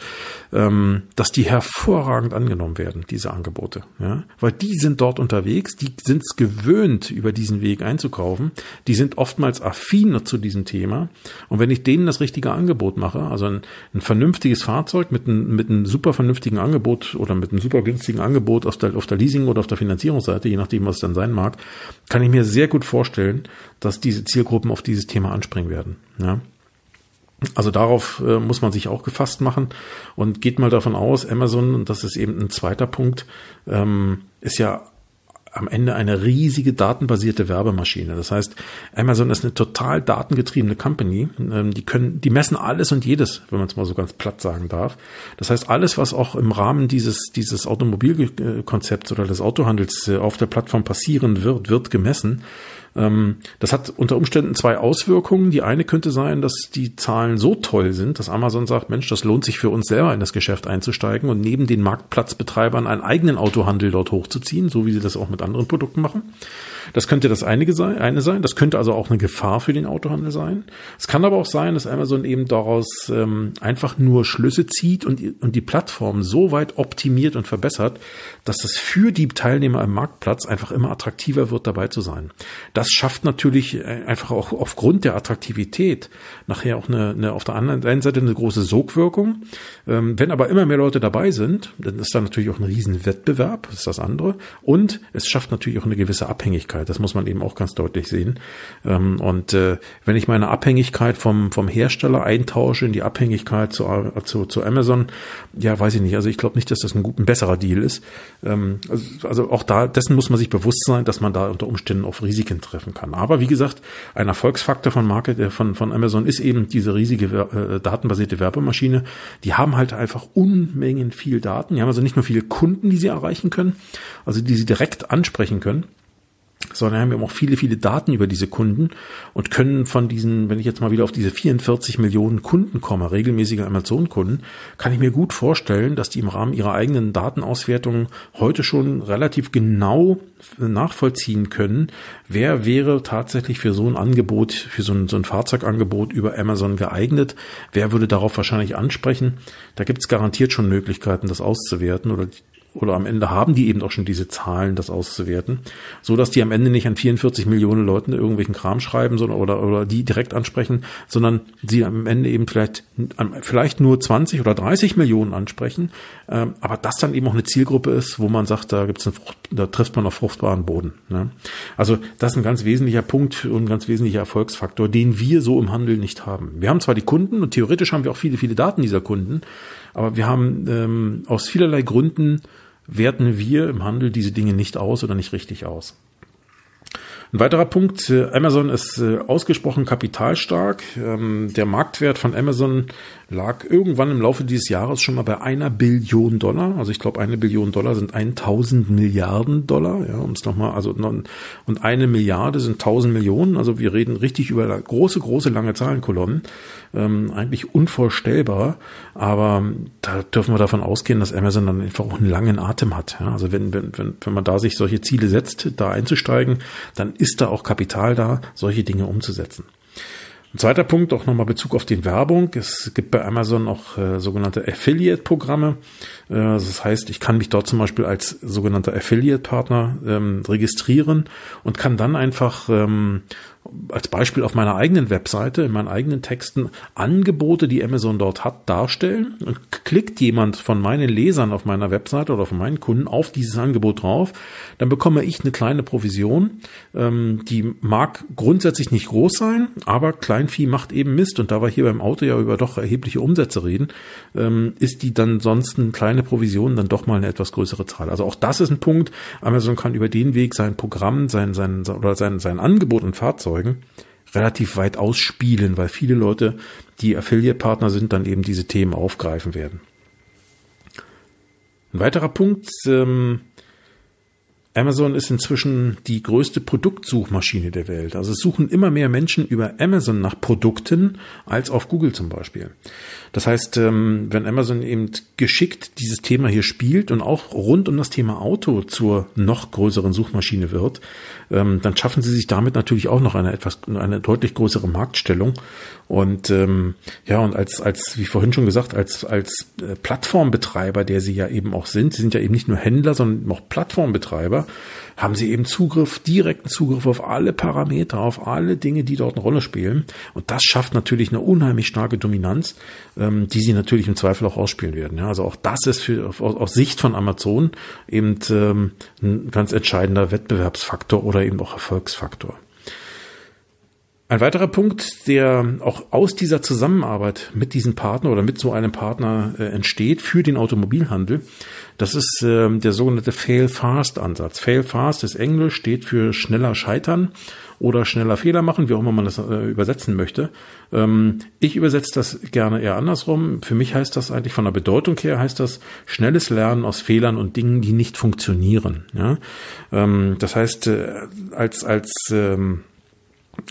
ähm, dass die hervorragend angenommen werden, diese Angebote. Ja? Weil die sind dort unterwegs, die sind es gewöhnt, über diesen Weg einzukaufen, die sind oftmals affiner zu diesem Thema. Und wenn ich denen das richtige Angebot mache, also ein, ein vernünftiges Fahrzeug mit einem, mit einem super vernünftigen Angebot oder mit einem super günstigen Angebot auf der, auf der Leasing- oder auf der Finanzierungsseite, je nachdem, was es dann sein mag, kann ich mir sehr gut vorstellen, dass diese Zielgruppen auf dieses Thema anspringen werden. Ja. Also darauf äh, muss man sich auch gefasst machen und geht mal davon aus, Amazon, und das ist eben ein zweiter Punkt, ähm, ist ja am Ende eine riesige datenbasierte Werbemaschine. Das heißt, Amazon ist eine total datengetriebene Company. Ähm, die können, die messen alles und jedes, wenn man es mal so ganz platt sagen darf. Das heißt, alles, was auch im Rahmen dieses, dieses Automobilkonzepts oder des Autohandels äh, auf der Plattform passieren wird, wird gemessen. Ähm, das hat unter Umständen zwei Auswirkungen. Die eine könnte sein, dass die Zahlen so toll sind, dass Amazon sagt, Mensch, das lohnt sich für uns selber in das Geschäft einzusteigen und neben den Marktplatzbetreibern einen eigenen Autohandel dort hochzuziehen, so wie sie das auch mit anderen Produkten machen. Das könnte das einige sein, eine sein. Das könnte also auch eine Gefahr für den Autohandel sein. Es kann aber auch sein, dass Amazon eben daraus ähm, einfach nur Schlüsse zieht und, und die Plattform so weit optimiert und verbessert, dass es für die Teilnehmer im Marktplatz einfach immer attraktiver wird, dabei zu sein. Das schafft natürlich äh, einfach auch aufgrund der Attraktivität nachher auch eine, eine auf der anderen Seite eine große Sogwirkung. Ähm, wenn aber immer mehr Leute dabei sind, dann ist da natürlich auch ein riesen Wettbewerb, das ist das andere. Und es schafft natürlich auch eine gewisse Abhängigkeit. Das muss man eben auch ganz deutlich sehen. Ähm, und äh, wenn ich meine Abhängigkeit vom, vom Hersteller eintausche in die Abhängigkeit zu, zu, zu Amazon, ja, weiß ich nicht. Also ich glaube nicht, dass das ein, gut, ein besserer Deal ist. Ähm, also, also auch da, dessen muss man sich bewusst sein, dass man da unter Umständen auf Risiken treffen kann. Aber wie gesagt, ein Erfolgsfaktor von Market, äh, von, von Amazon ist eben diese riesige äh, datenbasierte Werbemaschine. Die haben halt einfach Unmengen viel Daten. Die haben also nicht nur viele Kunden, die sie erreichen können, also die sie direkt ansprechen können, sondern haben eben auch viele, viele Daten über diese Kunden und können von diesen, wenn ich jetzt mal wieder auf diese 44 Millionen Kunden komme, regelmäßige Amazon-Kunden, kann ich mir gut vorstellen, dass die im Rahmen ihrer eigenen Datenauswertung heute schon relativ genau nachvollziehen können, wer wäre tatsächlich für so ein Angebot, für so ein, so ein Fahrzeugangebot über Amazon geeignet, wer würde darauf wahrscheinlich ansprechen. Da gibt es garantiert schon Möglichkeiten, das auszuwerten oder oder am Ende haben die eben auch schon diese Zahlen, das auszuwerten, so dass die am Ende nicht an 44 Millionen Leuten irgendwelchen Kram schreiben, sondern oder oder die direkt ansprechen, sondern sie am Ende eben vielleicht vielleicht nur 20 oder 30 Millionen ansprechen, ähm, aber das dann eben auch eine Zielgruppe ist, wo man sagt, da gibt's einen Frucht, da trifft man auf fruchtbaren Boden. Ne? Also das ist ein ganz wesentlicher Punkt und ein ganz wesentlicher Erfolgsfaktor, den wir so im Handel nicht haben. Wir haben zwar die Kunden und theoretisch haben wir auch viele viele Daten dieser Kunden, aber wir haben ähm, aus vielerlei Gründen werten wir im Handel diese Dinge nicht aus oder nicht richtig aus. Ein weiterer Punkt, äh, Amazon ist äh, ausgesprochen kapitalstark. Ähm, der Marktwert von Amazon lag irgendwann im Laufe dieses Jahres schon mal bei einer Billion Dollar. Also ich glaube, eine Billion Dollar sind 1000 Milliarden Dollar. Ja, um es nochmal, also und eine Milliarde sind 1000 Millionen. Also wir reden richtig über große, große, lange Zahlenkolonnen. Ähm, eigentlich unvorstellbar. Aber da dürfen wir davon ausgehen, dass Amazon dann einfach auch einen langen Atem hat. Ja, also wenn, wenn, wenn, wenn man da sich solche Ziele setzt, da einzusteigen, dann ist da auch Kapital da, solche Dinge umzusetzen. Ein zweiter Punkt, auch nochmal Bezug auf die Werbung. Es gibt bei Amazon auch äh, sogenannte Affiliate-Programme. Äh, das heißt, ich kann mich dort zum Beispiel als sogenannter Affiliate-Partner ähm, registrieren und kann dann einfach ähm, als Beispiel auf meiner eigenen Webseite, in meinen eigenen Texten Angebote, die Amazon dort hat, darstellen. Und klickt jemand von meinen Lesern auf meiner Webseite oder von meinen Kunden auf dieses Angebot drauf, dann bekomme ich eine kleine Provision. Ähm, die mag grundsätzlich nicht groß sein, aber Kleinvieh macht eben Mist. Und da wir hier beim Auto ja über doch erhebliche Umsätze reden, ähm, ist die dann sonst eine kleine Provision dann doch mal eine etwas größere Zahl. Also auch das ist ein Punkt. Amazon kann über den Weg sein Programm, sein, sein, oder sein, sein Angebot und Fahrzeug Fahrzeugen relativ weit ausspielen, weil viele Leute, die Affiliate-Partner sind, dann eben diese Themen aufgreifen werden. Ein weiterer Punkt, ähm, Amazon ist inzwischen die größte Produktsuchmaschine der Welt. Also es suchen immer mehr Menschen über Amazon nach Produkten als auf Google zum Beispiel. Das heißt, ähm, wenn Amazon eben geschickt dieses Thema hier spielt und auch rund um das Thema Auto zur noch größeren Suchmaschine wird, ähm, dann schaffen sie sich damit natürlich auch noch eine etwas, eine deutlich größere Marktstellung. Und ähm, ja, und als, als, wie vorhin schon gesagt, als, als äh, Plattformbetreiber, der sie ja eben auch sind, sie sind ja eben nicht nur Händler, sondern auch Plattformbetreiber, haben sie eben Zugriff, direkten Zugriff auf alle Parameter, auf alle Dinge, die dort eine Rolle spielen. Und das schafft natürlich eine unheimlich starke Dominanz, ähm, die sie natürlich im Zweifel auch ausspielen werden. Ja, also auch das ist für, aus, aus Sicht von Amazon eben ähm, ein ganz entscheidender Wettbewerbsfaktor oder eben auch Erfolgsfaktor. Ein weiterer Punkt, der auch aus dieser Zusammenarbeit mit diesem Partner oder mit so einem Partner äh, entsteht für den Automobilhandel, das ist äh, der sogenannte Fail-Fast-Ansatz. Fail-Fast ist Englisch, steht für schneller scheitern oder schneller Fehler machen, wie auch immer man das äh, übersetzen möchte. Ähm, ich übersetze das gerne eher andersrum. Für mich heißt das eigentlich von der Bedeutung her, heißt das schnelles Lernen aus Fehlern und Dingen, die nicht funktionieren. Ja? Ähm, das heißt, äh, als, als ähm,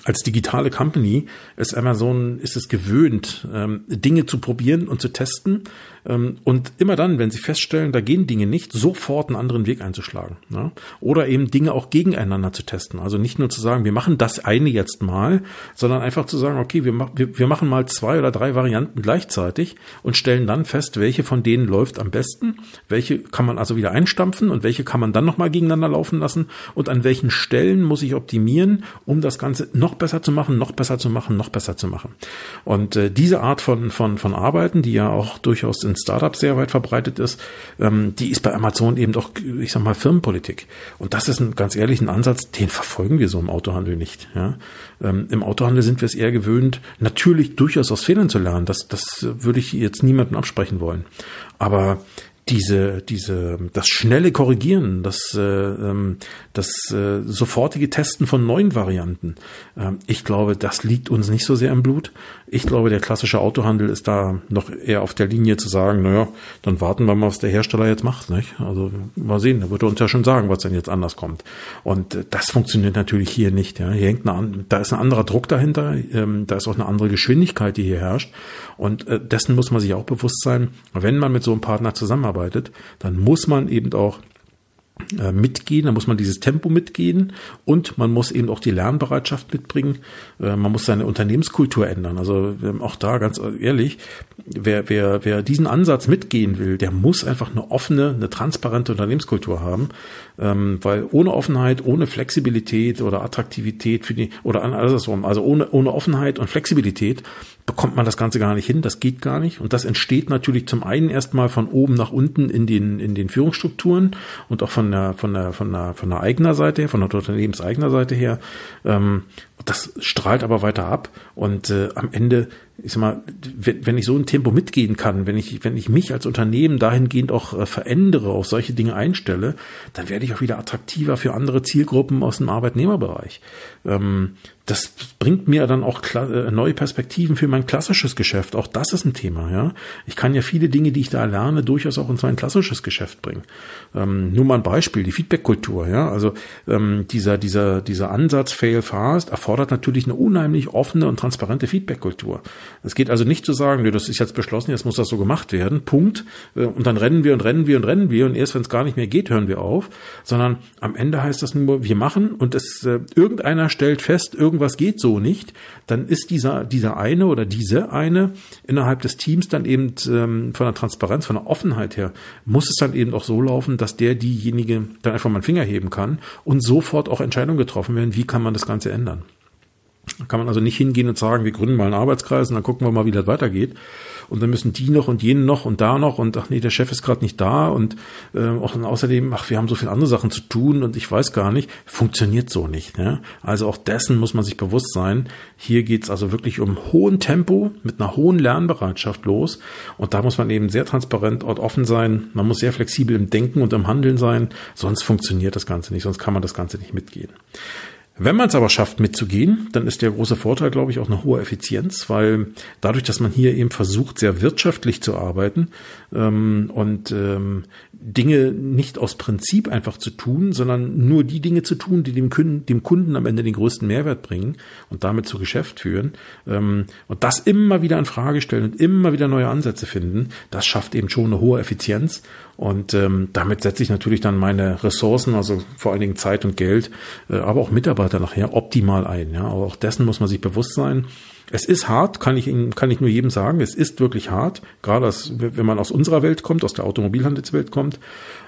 als digitale Company ist Amazon ist es gewöhnt, ähm, Dinge zu probieren und zu testen und immer dann, wenn sie feststellen, da gehen Dinge nicht, sofort einen anderen Weg einzuschlagen. Ne? Oder eben Dinge auch gegeneinander zu testen. Also nicht nur zu sagen, wir machen das eine jetzt mal, sondern einfach zu sagen, okay, wir, wir, wir machen mal zwei oder drei Varianten gleichzeitig und stellen dann fest, welche von denen läuft am besten, welche kann man also wieder einstampfen und welche kann man dann nochmal gegeneinander laufen lassen und an welchen Stellen muss ich optimieren, um das Ganze noch besser zu machen, noch besser zu machen, noch besser zu machen. Und äh, diese Art von, von, von Arbeiten, die ja auch durchaus in in Startups sehr weit verbreitet ist, ähm, die ist bei Amazon eben doch, ich sag mal, Firmenpolitik. Und das ist ein ganz ehrlichen Ansatz, den verfolgen wir so im Autohandel nicht. Ja? Ähm, Im Autohandel sind wir es eher gewöhnt, natürlich durchaus aus Fehlern zu lernen. Das, das würde ich jetzt niemandem absprechen wollen. Aber diese, diese, das schnelle Korrigieren, das, äh, ähm, das äh, sofortige Testen von neuen Varianten. Ähm, ich glaube, das liegt uns nicht so sehr im Blut. Ich glaube, der klassische Autohandel ist da noch eher auf der Linie zu sagen, naja, dann warten wir mal, was der Hersteller jetzt macht. Nicht? Also mal sehen, da wird er uns ja schon sagen, was denn jetzt anders kommt. Und äh, das funktioniert natürlich hier nicht. Ja. Hier hängt eine, da ist ein anderer Druck dahinter, ähm, da ist auch eine andere Geschwindigkeit, die hier herrscht. Und äh, dessen muss man sich auch bewusst sein, wenn man mit so einem Partner zusammenarbeitet, dann muss man eben auch mitgehen, da muss man dieses Tempo mitgehen und man muss eben auch die Lernbereitschaft mitbringen. Äh, man muss seine Unternehmenskultur ändern. Also auch da ganz ehrlich, wer, wer, wer diesen Ansatz mitgehen will, der muss einfach eine offene, eine transparente Unternehmenskultur haben, ähm, weil ohne Offenheit, ohne Flexibilität oder Attraktivität für die oder andersrum, also ohne, ohne Offenheit und Flexibilität bekommt man das Ganze gar nicht hin, das geht gar nicht. Und das entsteht natürlich zum einen erstmal von oben nach unten in den, in den Führungsstrukturen und auch von der, von der, von der, von der eigener Seite her, von der unternehmenseigener Seite her. Ähm, das strahlt aber weiter ab und äh, am Ende, ich sag mal, wenn, wenn ich so ein Tempo mitgehen kann, wenn ich, wenn ich mich als Unternehmen dahingehend auch äh, verändere, auf solche Dinge einstelle, dann werde ich auch wieder attraktiver für andere Zielgruppen aus dem Arbeitnehmerbereich. Ähm, das bringt mir dann auch äh, neue Perspektiven für mein klassisches Geschäft. Auch das ist ein Thema, ja. Ich kann ja viele Dinge, die ich da lerne, durchaus auch in mein klassisches Geschäft bringen. Ähm, nur mal ein Beispiel, die Feedback-Kultur, ja. Also ähm, dieser, dieser, dieser Ansatz Fail Fast erfordert natürlich eine unheimlich offene und transparente Feedback-Kultur. Es geht also nicht zu sagen, nee, das ist jetzt beschlossen, jetzt muss das so gemacht werden, Punkt. Äh, und dann rennen wir und rennen wir und rennen wir und erst wenn es gar nicht mehr geht, hören wir auf. Sondern am Ende heißt das nur, wir machen und es äh, irgendeiner stellt fest, irgendwas geht so nicht, dann ist dieser, dieser eine oder diese eine innerhalb des Teams dann eben ähm, von der Transparenz, von der Offenheit her, muss es dann eben auch so laufen, dass der diejenige dann einfach mal einen Finger heben kann und sofort auch Entscheidungen getroffen werden, wie kann man das Ganze ändern. Da kann man also nicht hingehen und sagen, wir gründen mal einen Arbeitskreis und dann gucken wir mal, wie das weitergeht. Und dann müssen die noch und jene noch und da noch und ach nee, der Chef ist gerade nicht da und äh, auch und außerdem, ach, wir haben so viele andere Sachen zu tun und ich weiß gar nicht, funktioniert so nicht. Ne? Also auch dessen muss man sich bewusst sein. Hier geht's also wirklich um hohen Tempo mit einer hohen Lernbereitschaft los. Und da muss man eben sehr transparent und offen sein. Man muss sehr flexibel im Denken und im Handeln sein, sonst funktioniert das Ganze nicht, sonst kann man das Ganze nicht mitgehen. Wenn man es aber schafft, mitzugehen, dann ist der große Vorteil, glaube ich, auch eine hohe Effizienz, weil dadurch, dass man hier eben versucht, sehr wirtschaftlich zu arbeiten ähm, und ähm, Dinge nicht aus Prinzip einfach zu tun, sondern nur die Dinge zu tun, die dem Kunden, dem Kunden am Ende den größten Mehrwert bringen und damit zu Geschäft führen ähm, und das immer wieder in Frage stellen und immer wieder neue Ansätze finden, das schafft eben schon eine hohe Effizienz und ähm, damit setze ich natürlich dann meine Ressourcen, also vor allen Dingen Zeit und Geld, äh, aber auch Mitarbeiter nachher optimal ein. Ja, aber auch dessen muss man sich bewusst sein. Es ist hart, kann ich Ihnen, kann ich nur jedem sagen. Es ist wirklich hart, gerade als, wenn man aus unserer Welt kommt, aus der Automobilhandelswelt kommt.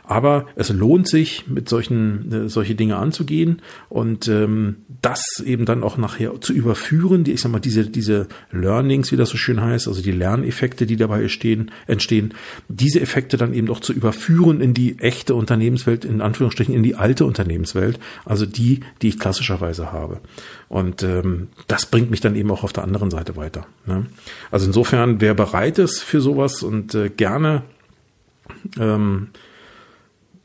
Aber es lohnt sich, mit solchen äh, solche Dinge anzugehen und ähm, das eben dann auch nachher zu überführen. Die, ich sag mal, diese diese Learnings, wie das so schön heißt, also die Lerneffekte, die dabei entstehen, entstehen, diese Effekte dann eben auch zu überführen in die echte Unternehmenswelt, in Anführungsstrichen in die alte Unternehmenswelt, also die, die ich klassischerweise habe. Und ähm, das bringt mich dann eben auch auf der anderen Seite weiter. Ne? Also insofern, wer bereit ist für sowas und äh, gerne ähm,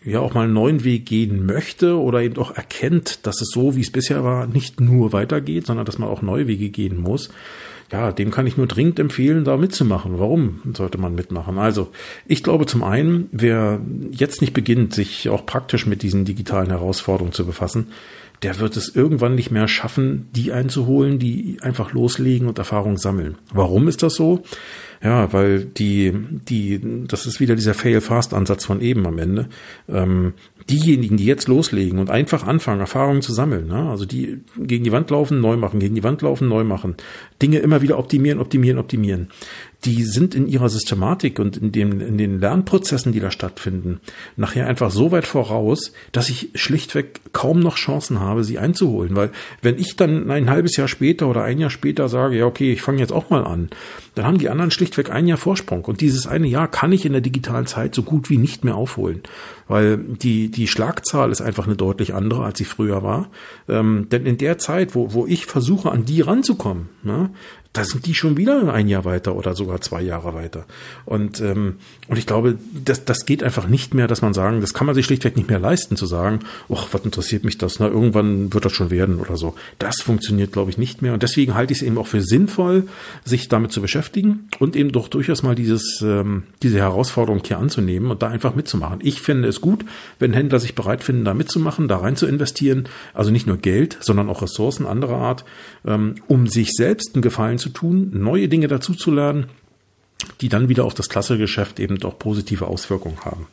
ja auch mal einen neuen Weg gehen möchte oder eben auch erkennt, dass es so, wie es bisher war, nicht nur weitergeht, sondern dass man auch neue Wege gehen muss, ja, dem kann ich nur dringend empfehlen, da mitzumachen. Warum sollte man mitmachen? Also, ich glaube zum einen, wer jetzt nicht beginnt, sich auch praktisch mit diesen digitalen Herausforderungen zu befassen, der wird es irgendwann nicht mehr schaffen, die einzuholen, die einfach loslegen und Erfahrung sammeln. Warum ist das so? Ja, weil die, die, das ist wieder dieser Fail-Fast-Ansatz von eben am Ende. Ähm, diejenigen, die jetzt loslegen und einfach anfangen, Erfahrungen zu sammeln, ne? also die gegen die Wand laufen, neu machen, gegen die Wand laufen, neu machen, Dinge immer wieder optimieren, optimieren, optimieren, die sind in ihrer Systematik und in, dem, in den Lernprozessen, die da stattfinden, nachher einfach so weit voraus, dass ich schlichtweg kaum noch Chancen habe, sie einzuholen. Weil wenn ich dann ein halbes Jahr später oder ein Jahr später sage, ja, okay, ich fange jetzt auch mal an, dann haben die anderen schlichtweg ein Jahr Vorsprung. Und dieses eine Jahr kann ich in der digitalen Zeit so gut wie nicht mehr aufholen. Weil die, die Schlagzahl ist einfach eine deutlich andere, als sie früher war. Ähm, denn in der Zeit, wo, wo ich versuche, an die ranzukommen, ne, da sind die schon wieder ein Jahr weiter oder sogar zwei Jahre weiter. Und, ähm, und ich glaube, das, das geht einfach nicht mehr, dass man sagen, das kann man sich schlichtweg nicht mehr leisten, zu sagen, ach, was interessiert mich das? Na, irgendwann wird das schon werden oder so. Das funktioniert, glaube ich, nicht mehr. Und deswegen halte ich es eben auch für sinnvoll, sich damit zu beschäftigen und eben doch durchaus mal dieses, ähm, diese Herausforderung hier anzunehmen und da einfach mitzumachen. Ich finde es gut, wenn Händler sich bereit finden, da mitzumachen, da rein zu investieren. Also nicht nur Geld, sondern auch Ressourcen anderer Art, ähm, um sich selbst einen Gefallen zu tun, neue Dinge dazu zu lernen, die dann wieder auf das Klassegeschäft eben doch positive Auswirkungen haben.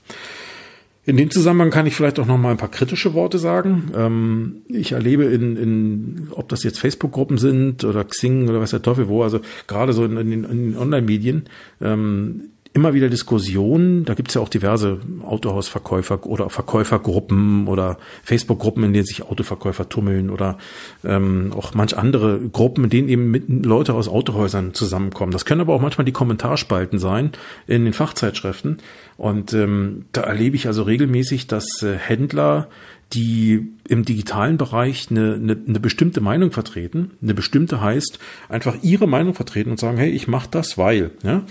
In dem Zusammenhang kann ich vielleicht auch noch mal ein paar kritische Worte sagen. Ähm, ich erlebe in, in, ob das jetzt Facebook-Gruppen sind oder Xing oder was der Teufel wo, also gerade so in, in, in den Online-Medien, ähm, immer wieder Diskussionen. Da gibt es ja auch diverse Autohausverkäufer oder Verkäufergruppen oder Facebook-Gruppen, in denen sich Autoverkäufer tummeln oder ähm, auch manch andere Gruppen, in denen eben mit Leute aus Autohäusern zusammenkommen. Das können aber auch manchmal die Kommentarspalten sein in den Fachzeitschriften. Und ähm, da erlebe ich also regelmäßig, dass äh, Händler die im digitalen Bereich eine, eine, eine bestimmte Meinung vertreten. Eine bestimmte heißt einfach ihre Meinung vertreten und sagen, hey, ich mache das, weil. Ja?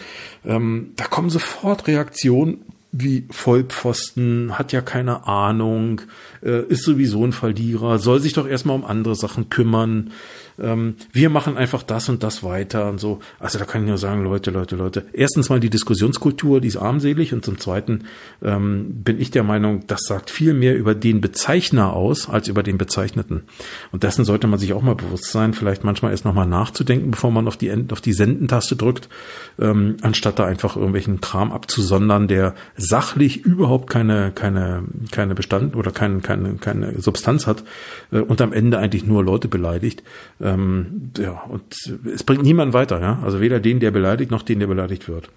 Ähm, da kommen sofort Reaktionen wie Vollpfosten, hat ja keine Ahnung, äh, ist sowieso ein Verlierer, soll sich doch erstmal um andere Sachen kümmern ähm, wir machen einfach das und das weiter und so. Also da kann ich nur sagen, Leute, Leute, Leute. Erstens mal die Diskussionskultur, die ist armselig und zum Zweiten ähm, bin ich der Meinung, das sagt viel mehr über den Bezeichner aus als über den Bezeichneten. Und dessen sollte man sich auch mal bewusst sein, vielleicht manchmal erst nochmal nachzudenken, bevor man auf die, auf die Sendentaste drückt, ähm, anstatt da einfach irgendwelchen Kram abzusondern, der sachlich überhaupt keine, keine, keine Bestand oder keine, keine, keine Substanz hat äh, und am Ende eigentlich nur Leute beleidigt. Ähm, ja, und es bringt niemanden weiter, ja. Also weder den, der beleidigt, noch den, der beleidigt wird.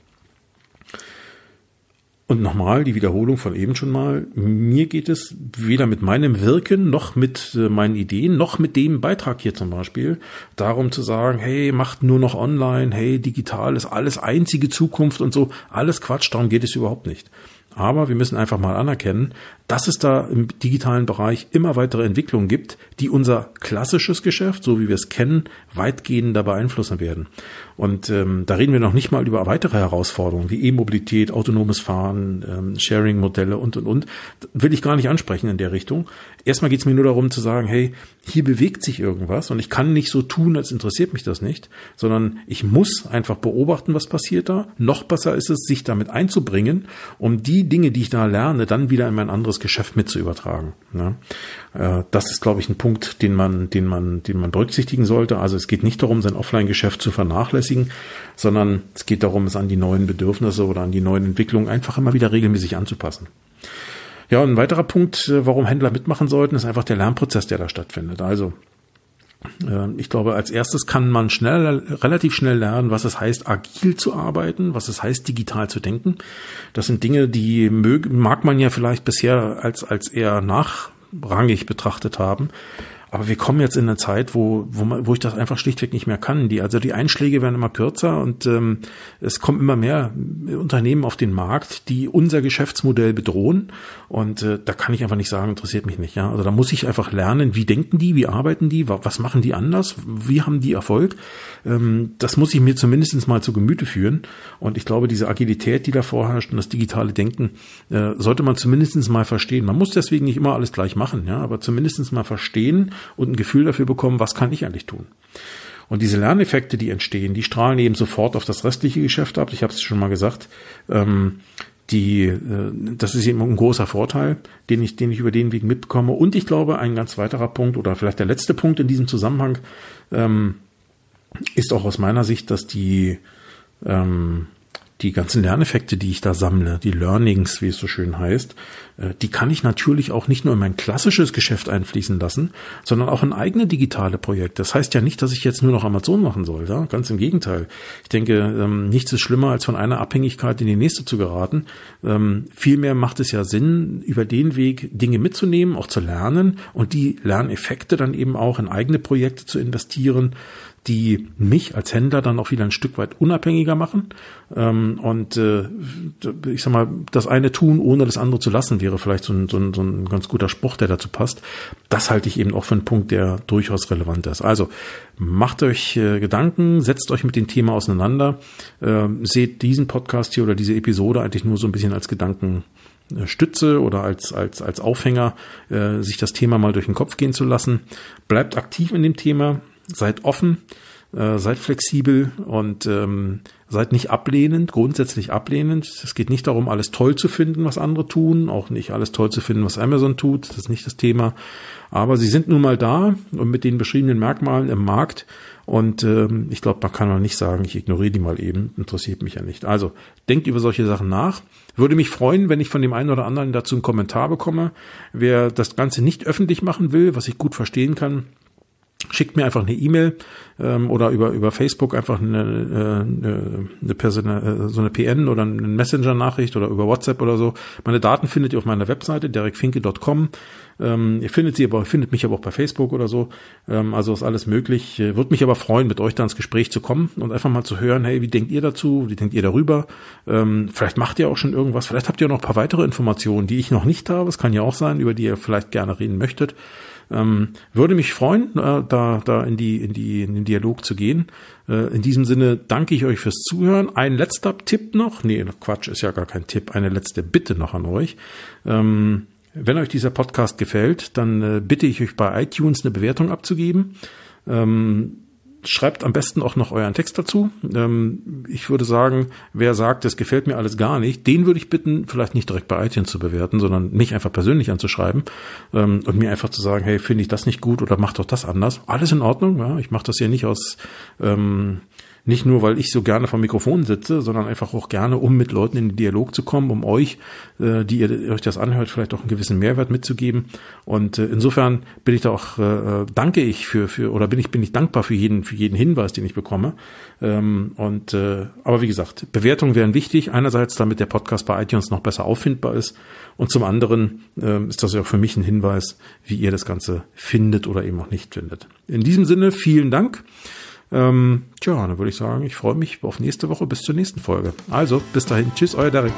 Und nochmal die Wiederholung von eben schon mal. Mir geht es weder mit meinem Wirken noch mit äh, meinen Ideen noch mit dem Beitrag hier zum Beispiel darum zu sagen, hey, macht nur noch online, hey, digital ist alles einzige Zukunft und so. Alles Quatsch, darum geht es überhaupt nicht. Aber wir müssen einfach mal anerkennen, dass es da im digitalen Bereich immer weitere Entwicklungen gibt, die unser klassisches Geschäft, so wie wir es kennen, weitgehender beeinflussen werden. Und ähm, da reden wir noch nicht mal über weitere Herausforderungen wie E-Mobilität, autonomes Fahren, ähm, Sharing-Modelle und, und, und. Will ich gar nicht ansprechen in der Richtung. Erstmal geht es mir nur darum zu sagen, hey, hier bewegt sich irgendwas und ich kann nicht so tun, als interessiert mich das nicht, sondern ich muss einfach beobachten, was passiert da. Noch besser ist es, sich damit einzubringen, um die Dinge, die ich da lerne, dann wieder in mein anderes Geschäft mit zu übertragen. Ja. Äh, das ist, glaube ich, ein Punkt, den man, den man, den man berücksichtigen sollte. Also es geht nicht darum, sein Offline-Geschäft zu vernachlässigen, sondern es geht darum, es an die neuen Bedürfnisse oder an die neuen Entwicklungen einfach immer wieder regelmäßig anzupassen. Ja, und ein weiterer Punkt, äh, warum Händler mitmachen sollten, ist einfach der Lernprozess, der da stattfindet. Also ich glaube, als erstes kann man schnell, relativ schnell lernen, was es heißt, agil zu arbeiten, was es heißt, digital zu denken. Das sind Dinge, die mag man ja vielleicht bisher als, als eher nachrangig betrachtet haben. Aber wir kommen jetzt in eine Zeit, wo, wo, man, wo ich das einfach schlichtweg nicht mehr kann. Die, also die Einschläge werden immer kürzer und ähm, es kommen immer mehr Unternehmen auf den Markt, die unser Geschäftsmodell bedrohen. Und äh, da kann ich einfach nicht sagen, interessiert mich nicht. Ja, also da muss ich einfach lernen, wie denken die, wie arbeiten die, was machen die anders, wie haben die Erfolg. Ähm, das muss ich mir zumindest mal zu Gemüte führen. Und ich glaube, diese Agilität, die da vorherrscht und das digitale Denken, äh, sollte man zumindest mal verstehen. Man muss deswegen nicht immer alles gleich machen, ja, aber zumindest mal verstehen und ein Gefühl dafür bekommen, was kann ich eigentlich tun. Und diese Lerneffekte, die entstehen, die strahlen eben sofort auf das restliche Geschäft ab. Ich habe es schon mal gesagt. Ähm, die, äh, das ist eben ein großer Vorteil, den ich, den ich über den Weg mitbekomme. Und ich glaube, ein ganz weiterer Punkt oder vielleicht der letzte Punkt in diesem Zusammenhang ähm, ist auch aus meiner Sicht, dass die ähm, die ganzen Lerneffekte, die ich da sammle, die Learnings, wie es so schön heißt, äh, die kann ich natürlich auch nicht nur in mein klassisches Geschäft einfließen lassen, sondern auch in eigene digitale Projekte. Das heißt ja nicht, dass ich jetzt nur noch Amazon machen soll, ja? ganz im Gegenteil. Ich denke, ähm, nichts ist schlimmer, als von einer Abhängigkeit in die nächste zu geraten. Ähm, vielmehr macht es ja Sinn, über den Weg Dinge mitzunehmen, auch zu lernen und die Lerneffekte dann eben auch in eigene Projekte zu investieren die mich als Händler dann auch wieder ein Stück weit unabhängiger machen. Ähm, und äh, ich sag mal, das eine tun, ohne das andere zu lassen, wäre vielleicht so ein, so, ein, so ein ganz guter Spruch, der dazu passt. Das halte ich eben auch für einen Punkt, der durchaus relevant ist. Also macht euch äh, Gedanken, setzt euch mit dem Thema auseinander, äh, seht diesen Podcast hier oder diese Episode eigentlich nur so ein bisschen als Gedanken Stütze oder als, als, als Aufhänger, äh, sich das Thema mal durch den Kopf gehen zu lassen. Bleibt aktiv in dem Thema, seid offen, äh, seid flexibel und ähm, seid nicht ablehnend, grundsätzlich ablehnend. Es geht nicht darum, alles toll zu finden, was andere tun, auch nicht alles toll zu finden, was Amazon tut. Das ist nicht das Thema. Aber sie sind nun mal da und mit den beschriebenen Merkmalen im Markt. Und ähm, ich glaube, man kann auch nicht sagen, ich ignoriere die mal eben, interessiert mich ja nicht. Also denkt über solche Sachen nach. Würde mich freuen, wenn ich von dem einen oder anderen dazu einen Kommentar bekomme. Wer das Ganze nicht öffentlich machen will, was ich gut verstehen kann, schickt mir einfach eine E-Mail ähm, oder über über Facebook einfach eine, eine, eine Person, äh, so eine PN oder eine Messenger-Nachricht oder über WhatsApp oder so. Meine Daten findet ihr auf meiner Webseite derekfinke.com. Ähm, ihr findet sie aber findet mich aber auch bei Facebook oder so. Ähm, also ist alles möglich. Äh, Würde mich aber freuen, mit euch da ins Gespräch zu kommen und einfach mal zu hören, hey, wie denkt ihr dazu? Wie denkt ihr darüber? Ähm, vielleicht macht ihr auch schon irgendwas. Vielleicht habt ihr noch ein paar weitere Informationen, die ich noch nicht habe. Es kann ja auch sein, über die ihr vielleicht gerne reden möchtet. Ähm, würde mich freuen, äh, da, da in, die, in, die, in den Dialog zu gehen. Äh, in diesem Sinne danke ich euch fürs Zuhören. Ein letzter Tipp noch. Nee, Quatsch, ist ja gar kein Tipp. Eine letzte Bitte noch an euch. Ähm, wenn euch dieser Podcast gefällt, dann äh, bitte ich euch bei iTunes eine Bewertung abzugeben. Ähm, schreibt am besten auch noch euren Text dazu. Ähm, ich würde sagen, wer sagt, es gefällt mir alles gar nicht, den würde ich bitten, vielleicht nicht direkt bei iTunes zu bewerten, sondern mich einfach persönlich anzuschreiben ähm, und mir einfach zu sagen, hey, finde ich das nicht gut oder mach doch das anders. Alles in Ordnung. Ja? Ich mache das hier nicht aus ähm, nicht nur, weil ich so gerne vom Mikrofon sitze, sondern einfach auch gerne, um mit Leuten in den Dialog zu kommen, um euch, äh, die ihr euch das anhört, vielleicht auch einen gewissen Mehrwert mitzugeben. Und äh, insofern bin ich da auch, äh, danke ich für, für, oder bin ich, bin ich dankbar für jeden, für jeden Hinweis, den ich bekomme. Ähm, und, äh, aber wie gesagt, Bewertungen wären wichtig. Einerseits, damit der Podcast bei iTunes noch besser auffindbar ist. Und zum anderen äh, ist das ja auch für mich ein Hinweis, wie ihr das Ganze findet oder eben auch nicht findet. In diesem Sinne, vielen Dank. Ähm, tja, dann würde ich sagen, ich freue mich auf nächste Woche bis zur nächsten Folge. Also, bis dahin. Tschüss, euer Derek.